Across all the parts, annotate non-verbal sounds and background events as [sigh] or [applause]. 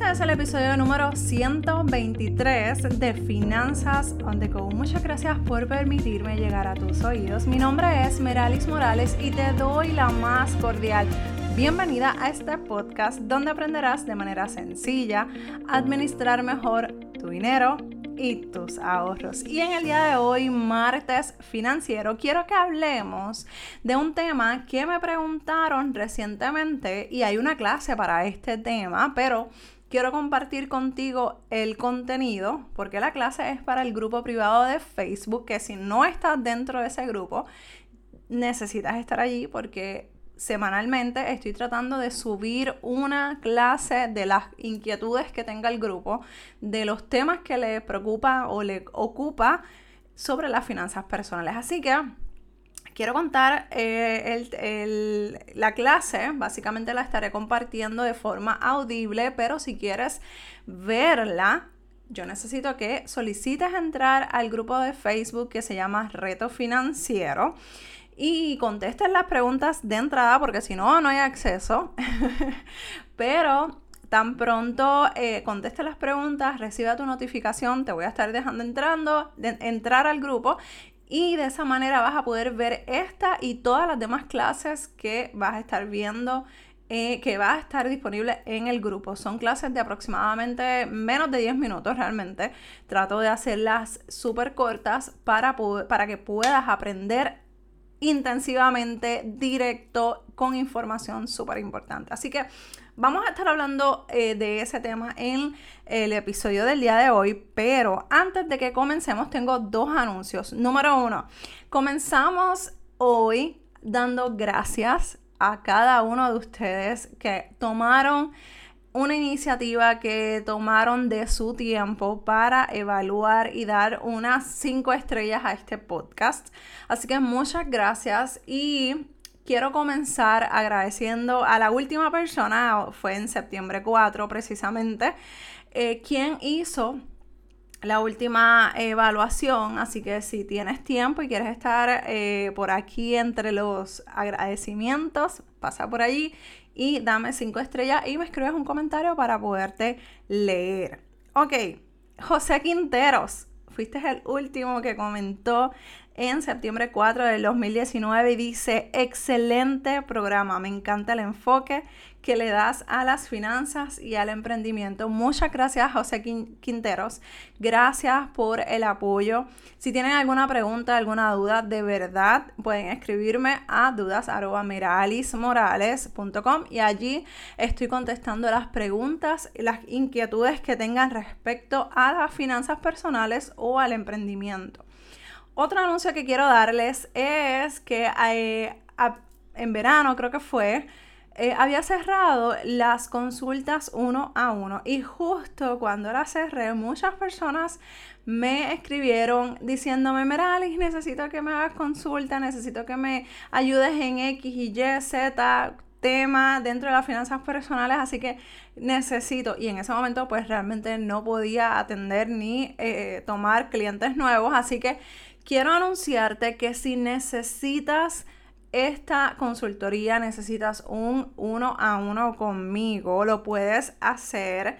Este es el episodio número 123 de Finanzas donde con Muchas gracias por permitirme llegar a tus oídos. Mi nombre es Meralis Morales y te doy la más cordial bienvenida a este podcast donde aprenderás de manera sencilla a administrar mejor tu dinero y tus ahorros. Y en el día de hoy, martes financiero, quiero que hablemos de un tema que me preguntaron recientemente y hay una clase para este tema, pero quiero compartir contigo el contenido porque la clase es para el grupo privado de Facebook, que si no estás dentro de ese grupo, necesitas estar allí porque semanalmente estoy tratando de subir una clase de las inquietudes que tenga el grupo, de los temas que le preocupa o le ocupa sobre las finanzas personales. Así que quiero contar eh, la clase, básicamente la estaré compartiendo de forma audible, pero si quieres verla, yo necesito que solicites entrar al grupo de Facebook que se llama Reto Financiero y contesten las preguntas de entrada porque si no, no hay acceso. [laughs] Pero tan pronto eh, conteste las preguntas, reciba tu notificación, te voy a estar dejando entrando, entrar al grupo y de esa manera vas a poder ver esta y todas las demás clases que vas a estar viendo. Eh, que va a estar disponible en el grupo. Son clases de aproximadamente menos de 10 minutos realmente. Trato de hacerlas súper cortas para, para que puedas aprender intensivamente, directo, con información súper importante. Así que vamos a estar hablando eh, de ese tema en el episodio del día de hoy, pero antes de que comencemos tengo dos anuncios. Número uno, comenzamos hoy dando gracias a cada uno de ustedes que tomaron una iniciativa que tomaron de su tiempo para evaluar y dar unas cinco estrellas a este podcast. Así que muchas gracias y quiero comenzar agradeciendo a la última persona, fue en septiembre 4 precisamente, eh, quien hizo la última evaluación, así que si tienes tiempo y quieres estar eh, por aquí entre los agradecimientos, pasa por allí y dame cinco estrellas y me escribes un comentario para poderte leer. Ok, José Quinteros, fuiste el último que comentó en septiembre 4 del 2019 y dice, excelente programa, me encanta el enfoque que le das a las finanzas y al emprendimiento. Muchas gracias José Quinteros, gracias por el apoyo. Si tienen alguna pregunta, alguna duda, de verdad pueden escribirme a dudas.meralismorales.com y allí estoy contestando las preguntas y las inquietudes que tengan respecto a las finanzas personales o al emprendimiento. Otro anuncio que quiero darles es que eh, en verano creo que fue, eh, había cerrado las consultas uno a uno. Y justo cuando las cerré muchas personas me escribieron diciéndome, Meralis, necesito que me hagas consulta, necesito que me ayudes en X Y, Z tema dentro de las finanzas personales, así que necesito, y en ese momento pues realmente no podía atender ni eh, tomar clientes nuevos, así que quiero anunciarte que si necesitas esta consultoría, necesitas un uno a uno conmigo, lo puedes hacer.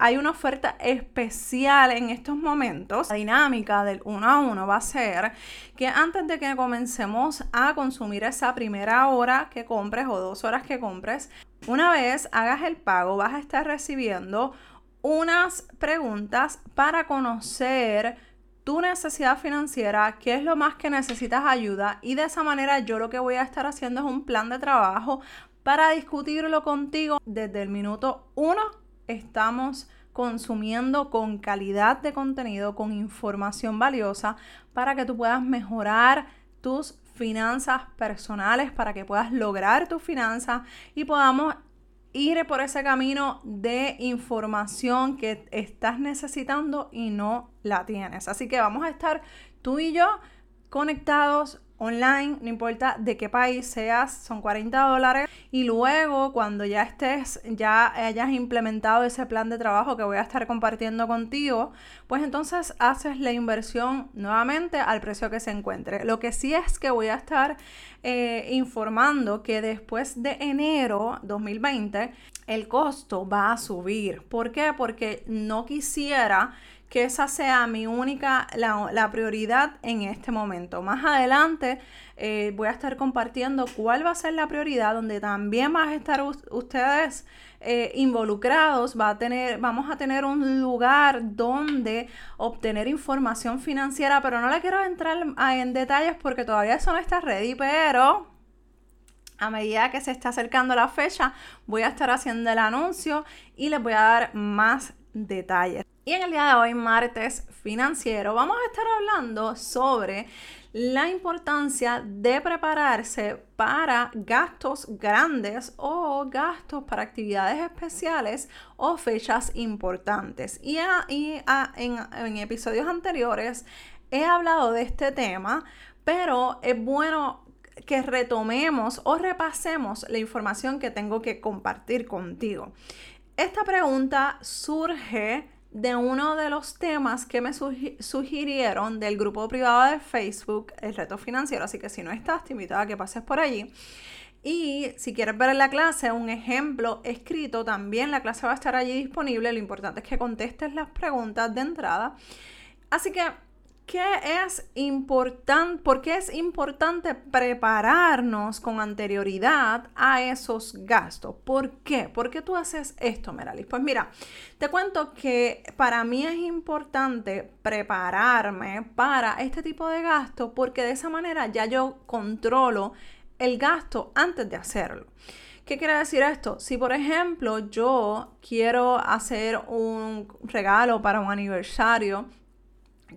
hay una oferta especial en estos momentos. La dinámica del uno a uno va a ser que antes de que comencemos a consumir esa primera hora que compres o dos horas que compres, una vez hagas el pago, vas a estar recibiendo unas preguntas para conocer tu necesidad financiera, qué es lo más que necesitas ayuda y de esa manera yo lo que voy a estar haciendo es un plan de trabajo para discutirlo contigo desde el minuto uno. Estamos consumiendo con calidad de contenido, con información valiosa para que tú puedas mejorar tus finanzas personales, para que puedas lograr tus finanzas y podamos ir por ese camino de información que estás necesitando y no la tienes. Así que vamos a estar tú y yo conectados online, no importa de qué país seas, son 40 dólares. Y luego, cuando ya estés, ya hayas implementado ese plan de trabajo que voy a estar compartiendo contigo, pues entonces haces la inversión nuevamente al precio que se encuentre. Lo que sí es que voy a estar eh, informando que después de enero 2020, el costo va a subir. ¿Por qué? Porque no quisiera que esa sea mi única, la, prioridad en este momento. Más adelante eh, voy a estar compartiendo cuál va a ser la prioridad, donde también van a estar ustedes eh, involucrados, va a tener, vamos a tener un lugar donde obtener información financiera, pero no le quiero entrar en detalles porque todavía eso no está ready, pero a medida que se está acercando la fecha, voy a estar haciendo el anuncio y les voy a dar más detalles. Y en el día de hoy, martes financiero, vamos a estar hablando sobre la importancia de prepararse para gastos grandes o gastos para actividades especiales o fechas importantes. Y, en, en episodios anteriores he hablado de este tema, pero es bueno que retomemos o repasemos la información que tengo que compartir contigo. Esta pregunta surge de uno de los temas que me sugirieron del grupo privado de Facebook, el reto financiero. Así que si no estás, te invito a que pases por allí. Y si quieres ver en la clase un ejemplo escrito, también la clase va a estar allí disponible. Lo importante es que contestes las preguntas de entrada. Así que ¿Qué es importante? ¿Por qué es importante prepararnos con anterioridad a esos gastos? ¿Por qué? ¿Por qué tú haces esto, Meralis? Pues mira, te cuento que para mí es importante prepararme para este tipo de gastos porque de esa manera ya yo controlo el gasto antes de hacerlo. ¿Qué quiere decir esto? Si por ejemplo yo quiero hacer un regalo para un aniversario,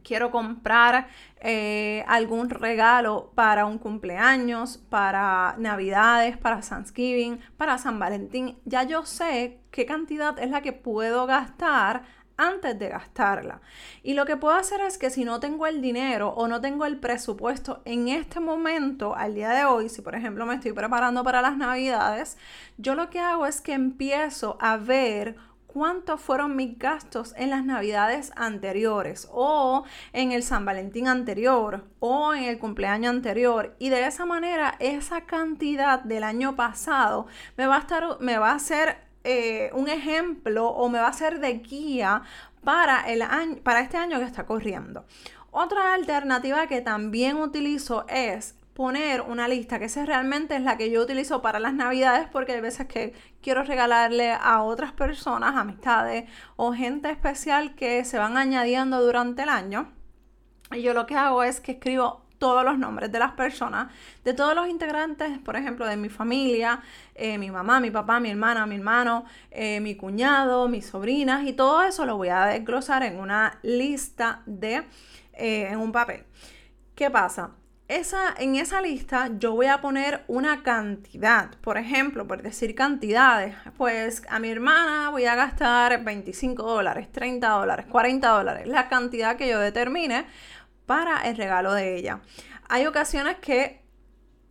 quiero comprar eh, algún regalo para un cumpleaños, para Navidades, para Thanksgiving, para San Valentín, ya yo sé qué cantidad es la que puedo gastar antes de gastarla. Y lo que puedo hacer es que si no tengo el dinero o no tengo el presupuesto en este momento, al día de hoy, si por ejemplo me estoy preparando para las navidades, yo lo que hago es que empiezo a ver cuántos fueron mis gastos en las navidades anteriores o en el San Valentín anterior o en el cumpleaños anterior. Y de esa manera esa cantidad del año pasado me va a estar me va a ser eh, un ejemplo o me va a ser de guía para el año para este año que está corriendo. Otra alternativa que también utilizo es poner una lista, que esa realmente es la que yo utilizo para las navidades porque hay veces que quiero regalarle a otras personas, amistades o gente especial que se van añadiendo durante el año. Y yo lo que hago es que escribo todos los nombres de las personas, de todos los integrantes, por ejemplo, de mi familia, eh, mi mamá, mi papá, mi hermana, mi hermano, eh, mi cuñado, mis sobrinas, y todo eso lo voy a desglosar en una lista de, eh, en un papel. ¿Qué pasa? Esa, en esa lista yo voy a poner una cantidad. Por ejemplo, por decir cantidades, pues a mi hermana voy a gastar 25 dólares, 30 dólares, 40 dólares, la cantidad que yo determine para el regalo de ella. Hay ocasiones que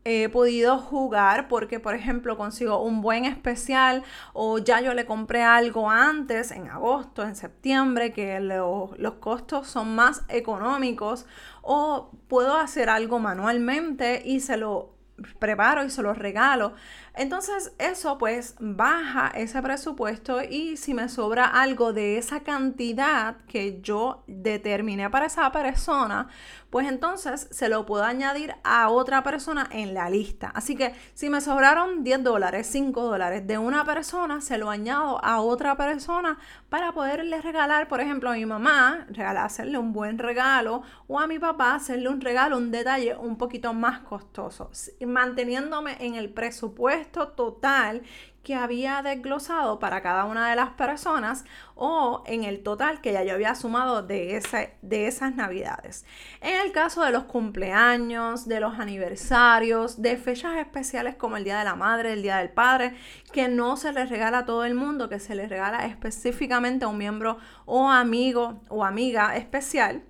he podido jugar porque, por ejemplo, consigo un buen especial o ya yo le compré algo antes, en agosto, en septiembre, que los costos son más económicos o puedo hacer algo manualmente y se lo preparo y se lo regalo. Entonces eso pues baja ese presupuesto y si me sobra algo de esa cantidad que yo determiné para esa persona, pues entonces se lo puedo añadir a otra persona en la lista. Así que si me sobraron 10 dólares, 5 dólares de una persona, se lo añado a otra persona para poderle regalar, por ejemplo, a mi mamá, hacerle un buen regalo o a mi papá hacerle un regalo, un detalle un poquito más costoso, manteniéndome en el presupuesto total que había desglosado para cada una de las personas o en el total que ya yo había sumado de, ese, de esas navidades. En el caso de los cumpleaños, de los aniversarios, de fechas especiales como el Día de la Madre, el Día del Padre, que no se les regala a todo el mundo, que se les regala específicamente a un miembro o amigo o amiga especial,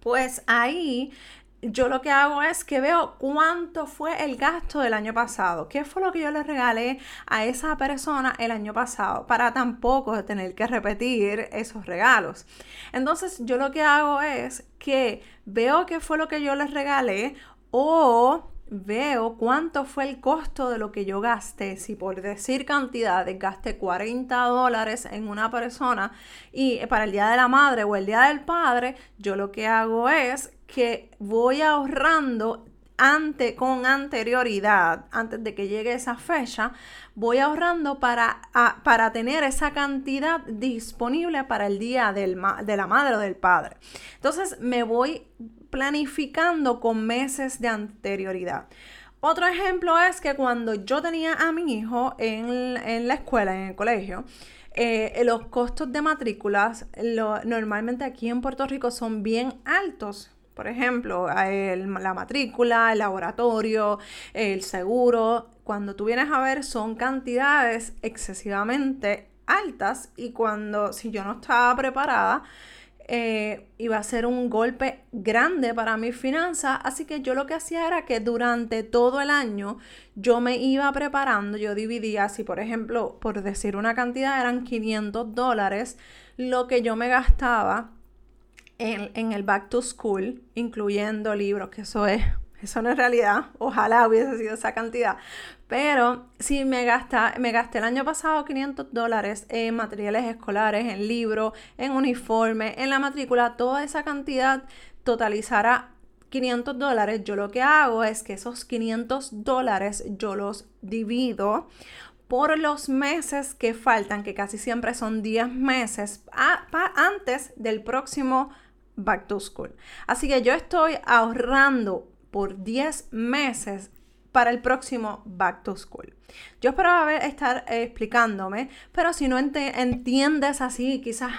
pues ahí yo lo que hago es que veo cuánto fue el gasto del año pasado, qué fue lo que yo le regalé a esa persona el año pasado, para tampoco tener que repetir esos regalos. Entonces yo lo que hago es que veo qué fue lo que yo les regalé o veo cuánto fue el costo de lo que yo gasté. Si por decir cantidades gasté 40 dólares en una persona y para el Día de la Madre o el Día del Padre, yo lo que hago es que voy ahorrando ante, con anterioridad, antes de que llegue esa fecha, voy ahorrando para, para tener esa cantidad disponible para el día del, de la madre o del padre. Entonces me voy planificando con meses de anterioridad. Otro ejemplo es que cuando yo tenía a mi hijo en, la escuela, en el colegio, eh, los costos de matrículas normalmente aquí en Puerto Rico son bien altos. Por ejemplo, la matrícula, el laboratorio, el seguro. Cuando tú vienes a ver son cantidades excesivamente altas y cuando si yo no estaba preparada, eh, iba a ser un golpe grande para mis finanzas, así que yo lo que hacía era que durante todo el año yo me iba preparando, yo dividía, si por ejemplo, por decir una cantidad eran 500 dólares, lo que yo me gastaba en, en el back to school, incluyendo libros, que eso es eso no es realidad. Ojalá hubiese sido esa cantidad. Pero si me, gasta, me gasté el año pasado 500 dólares en materiales escolares, en libros, en uniforme, en la matrícula, toda esa cantidad totalizará 500 dólares. Yo lo que hago es que esos 500 dólares yo los divido por los meses que faltan, que casi siempre son 10 meses antes del próximo back to school. Así que yo estoy ahorrando por 10 meses para el próximo Back to School. Yo espero haber, estar eh, explicándome, pero si no entiendes así, quizás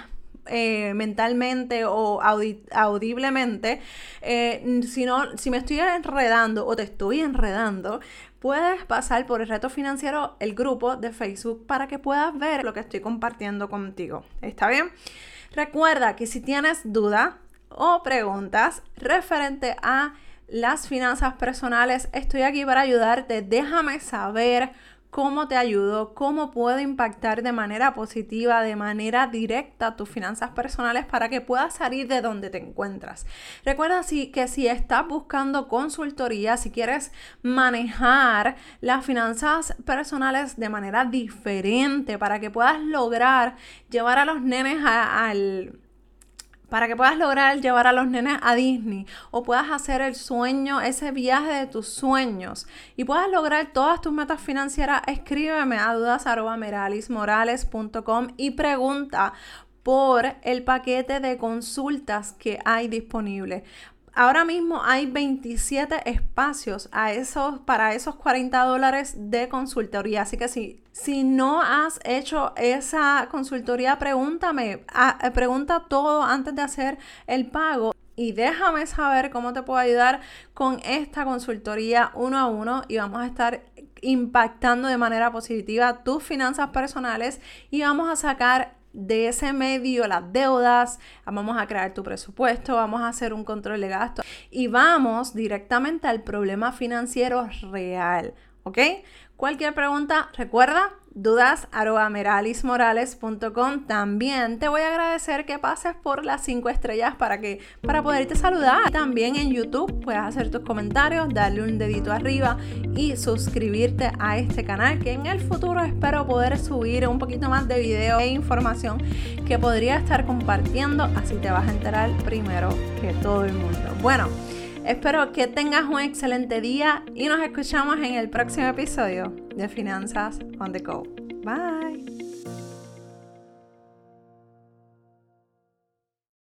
eh, mentalmente o audiblemente, eh, si, no, si me estoy enredando o te estoy enredando, puedes pasar por el reto financiero, el grupo de Facebook, para que puedas ver lo que estoy compartiendo contigo. ¿Está bien? Recuerda que si tienes dudas o preguntas referente a las finanzas personales. Estoy aquí para ayudarte. Déjame saber cómo te ayudo, cómo puedo impactar de manera positiva, de manera directa tus finanzas personales para que puedas salir de donde te encuentras. Recuerda que si estás buscando consultoría, si quieres manejar las finanzas personales de manera diferente para que puedas lograr llevar a los nenes al para que puedas lograr llevar a los nenes a Disney o puedas hacer el sueño, ese viaje de tus sueños y puedas lograr todas tus metas financieras, escríbeme a dudas.meralismorales.com y pregunta por el paquete de consultas que hay disponible. Ahora mismo hay 27 espacios a esos, para esos 40 dólares de consultoría. Así que si, si no has hecho esa consultoría, pregúntame, eh, pregunta todo antes de hacer el pago y déjame saber cómo te puedo ayudar con esta consultoría uno a uno y vamos a estar impactando de manera positiva tus finanzas personales y vamos a sacar de ese medio las deudas, vamos a crear tu presupuesto, vamos a hacer un control de gasto y vamos directamente al problema financiero real, ¿ok? Cualquier pregunta, recuerda, dudas meralismorales.com. También te voy a agradecer que pases por las 5 estrellas para que para poderte saludar. También en YouTube puedes hacer tus comentarios, darle un dedito arriba y suscribirte a este canal que en el futuro espero poder subir un poquito más de video e información que podría estar compartiendo, así te vas a enterar primero que todo el mundo. Bueno, Espero que tengas un excelente día y nos escuchamos en el próximo episodio de Finanzas on the Go. Bye.